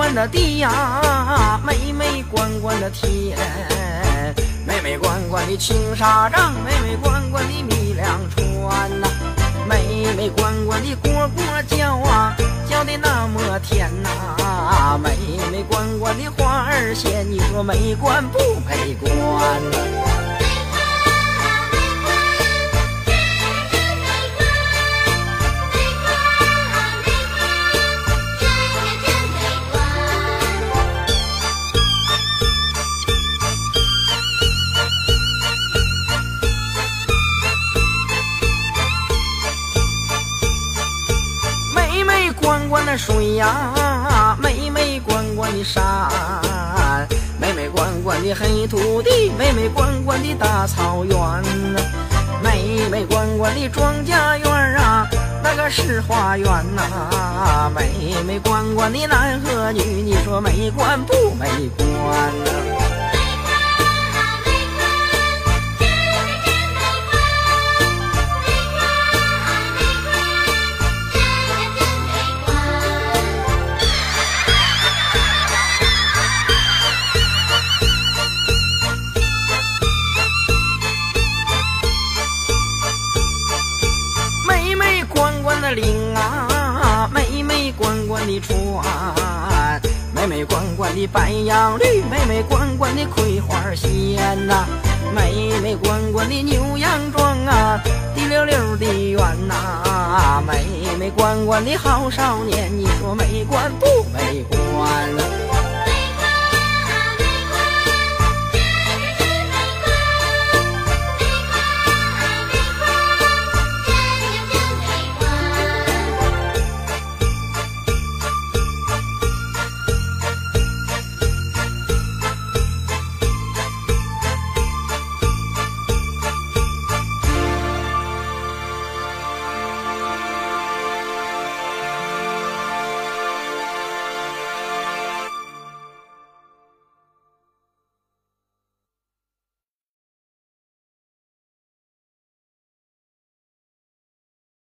关的地呀，美美关关的天，美美关关的青纱帐，美美关关的米粮船呐，美美关关的蝈蝈叫啊，叫的那么甜呐，美美关关的花儿鲜，你说美关不美关？关的水呀，美美观观的山，美美观观的黑土地，美美观观的大草原呐，美美观观的庄稼院啊，那个是花园呐，美美观观的男和女，你说美观不美观铃？啊，美美关关的船，美美关关的白杨绿，美美关关的葵花鲜呐，美美关关的牛羊壮啊，滴溜溜的圆呐，美美关关的好少年，你说美观不美？